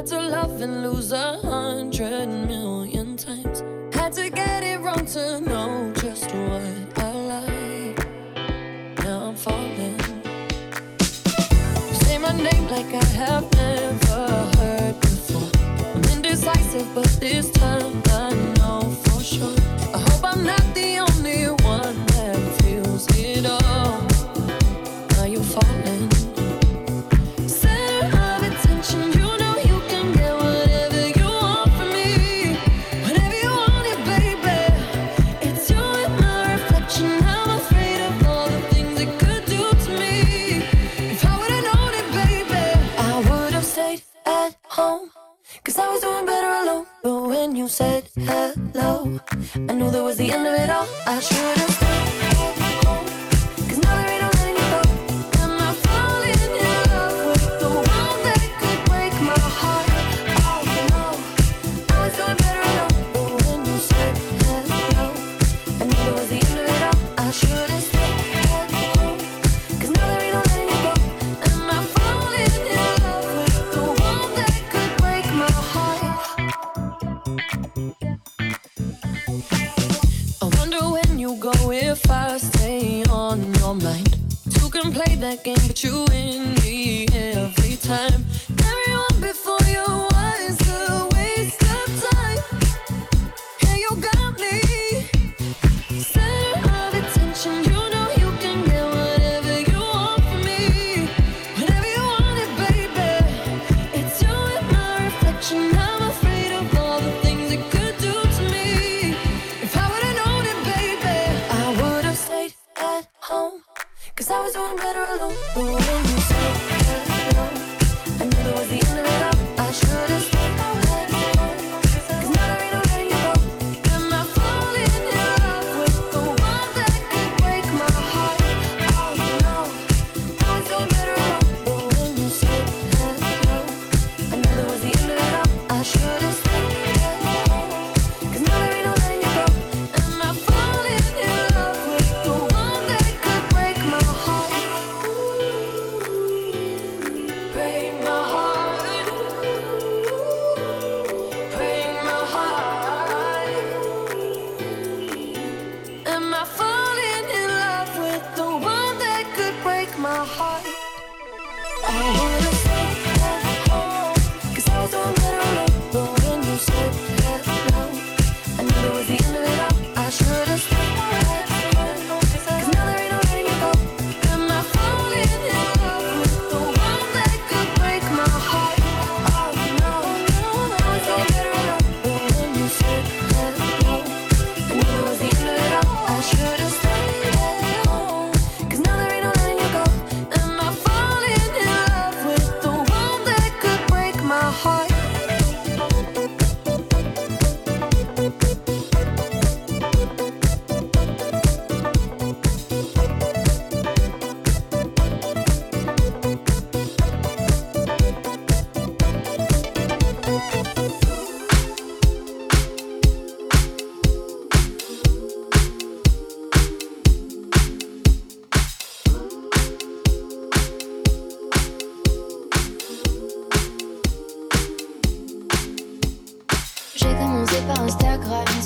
had to love and lose a hundred million times. Had to get it wrong to know just what I like. Now I'm falling. Say my name like I have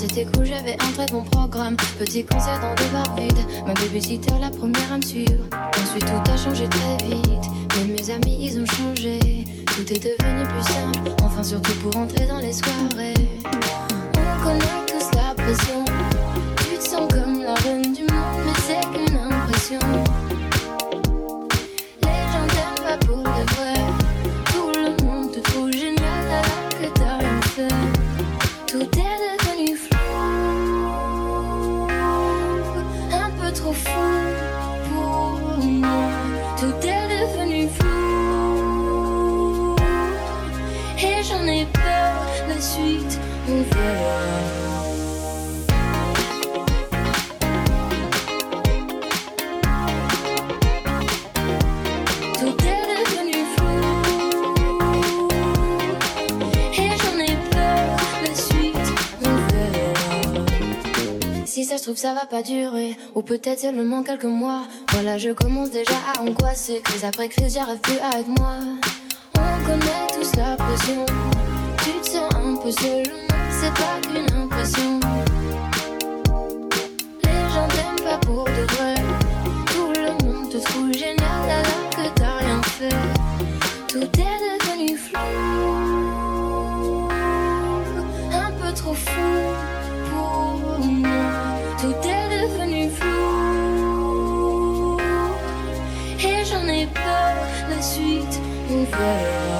C'était cool, j'avais un très bon programme. Petit concert dans des bars vides. Ma babysitter, la première à me suivre. Ensuite, tout a changé très vite. Mais mes amis, ils ont changé. Tout est devenu plus simple. Enfin, surtout pour entrer dans les soirées. On connaît tous la pression. ça va pas durer, ou peut-être seulement quelques mois. Voilà, je commence déjà à angoisser, crise après crise, j'arrive plus à être moi. On connaît tous la pression, tu te sens un peu seul, c'est pas qu'une impression. On verra.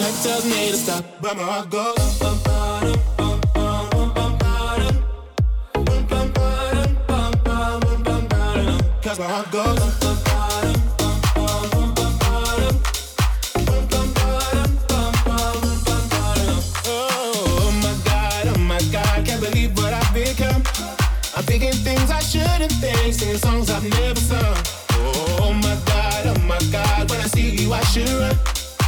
head tells me to stop, but my heart goes. Bum, bum, bum, oh my heart goes. singing songs I've never sung. Oh, oh my God, oh my God, when I see you, I should run.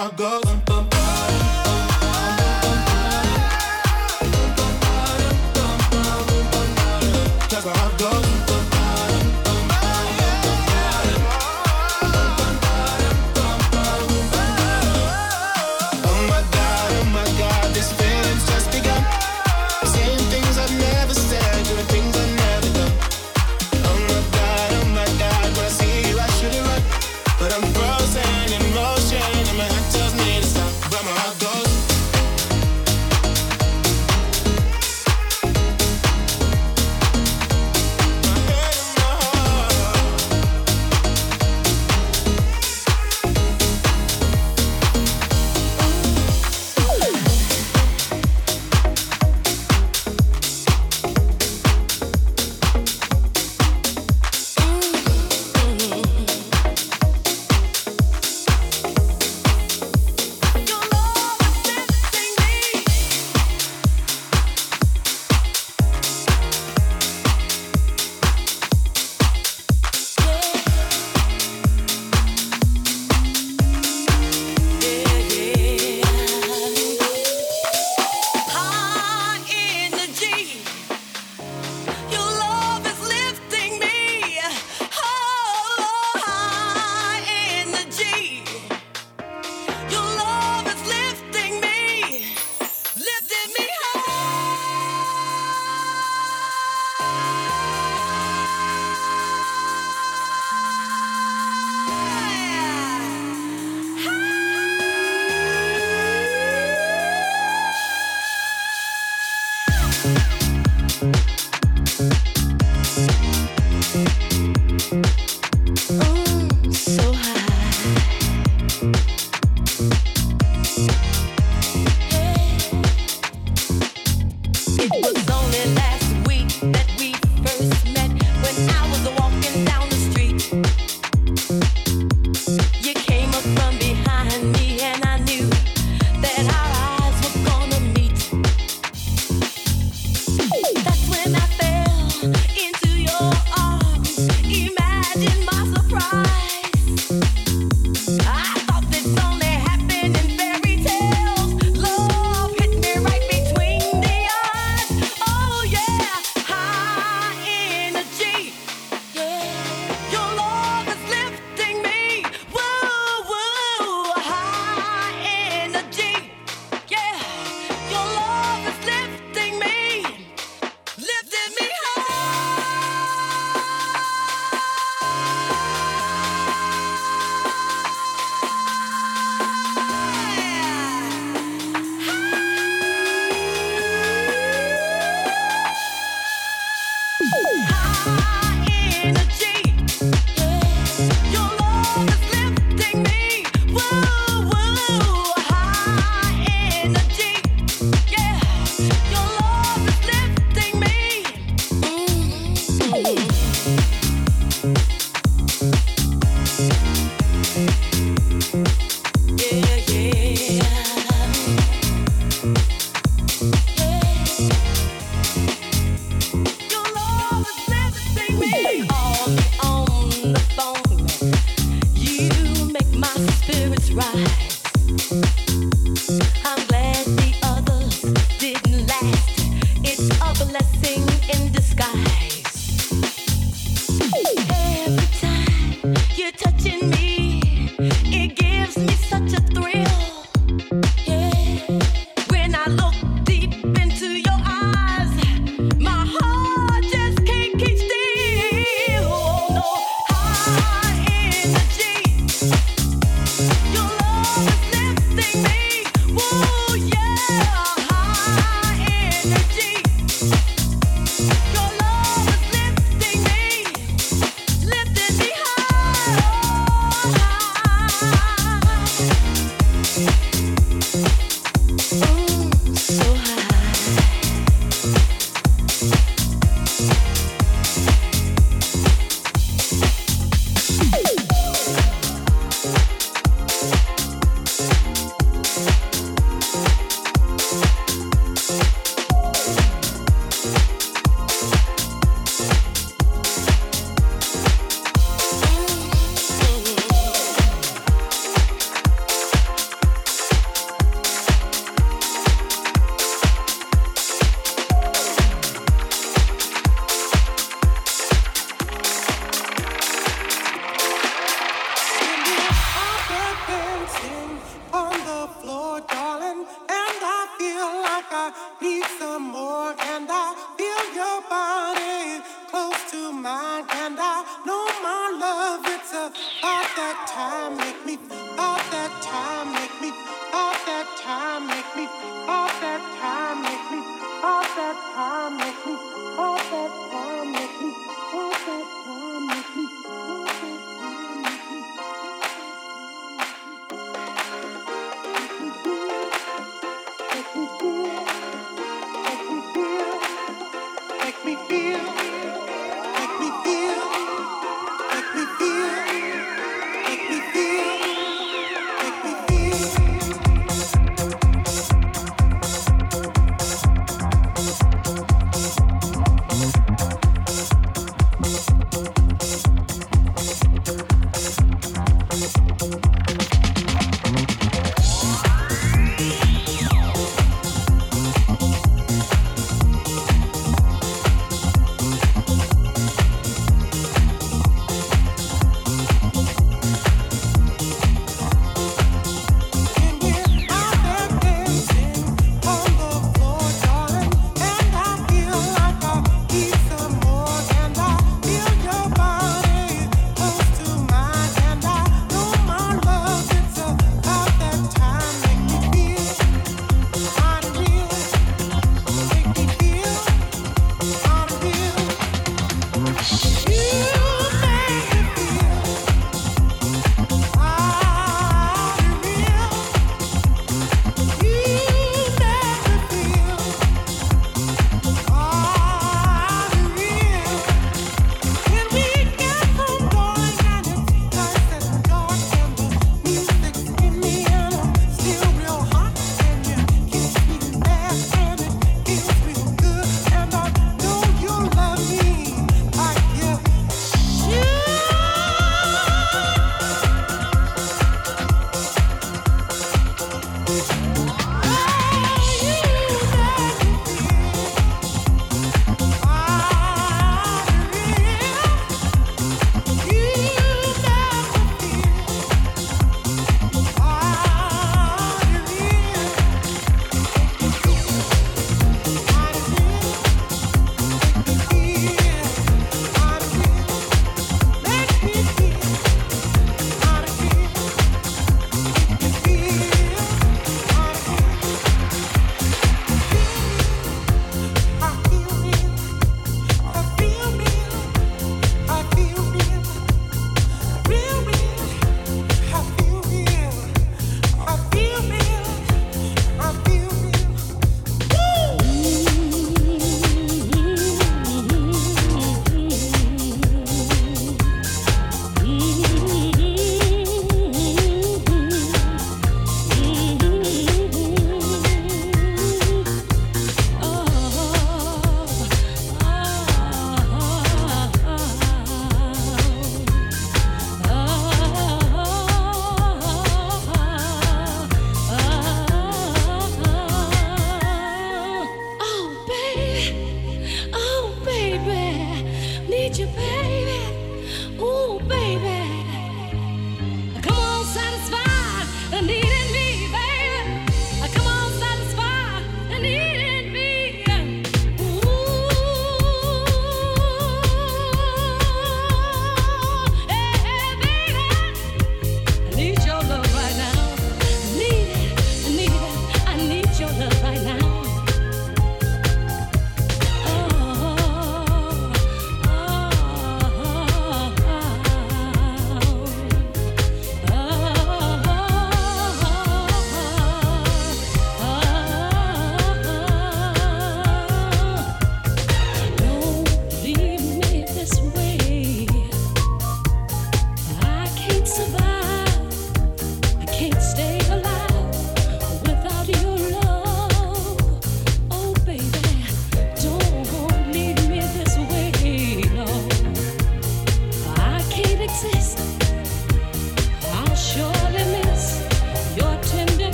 I go.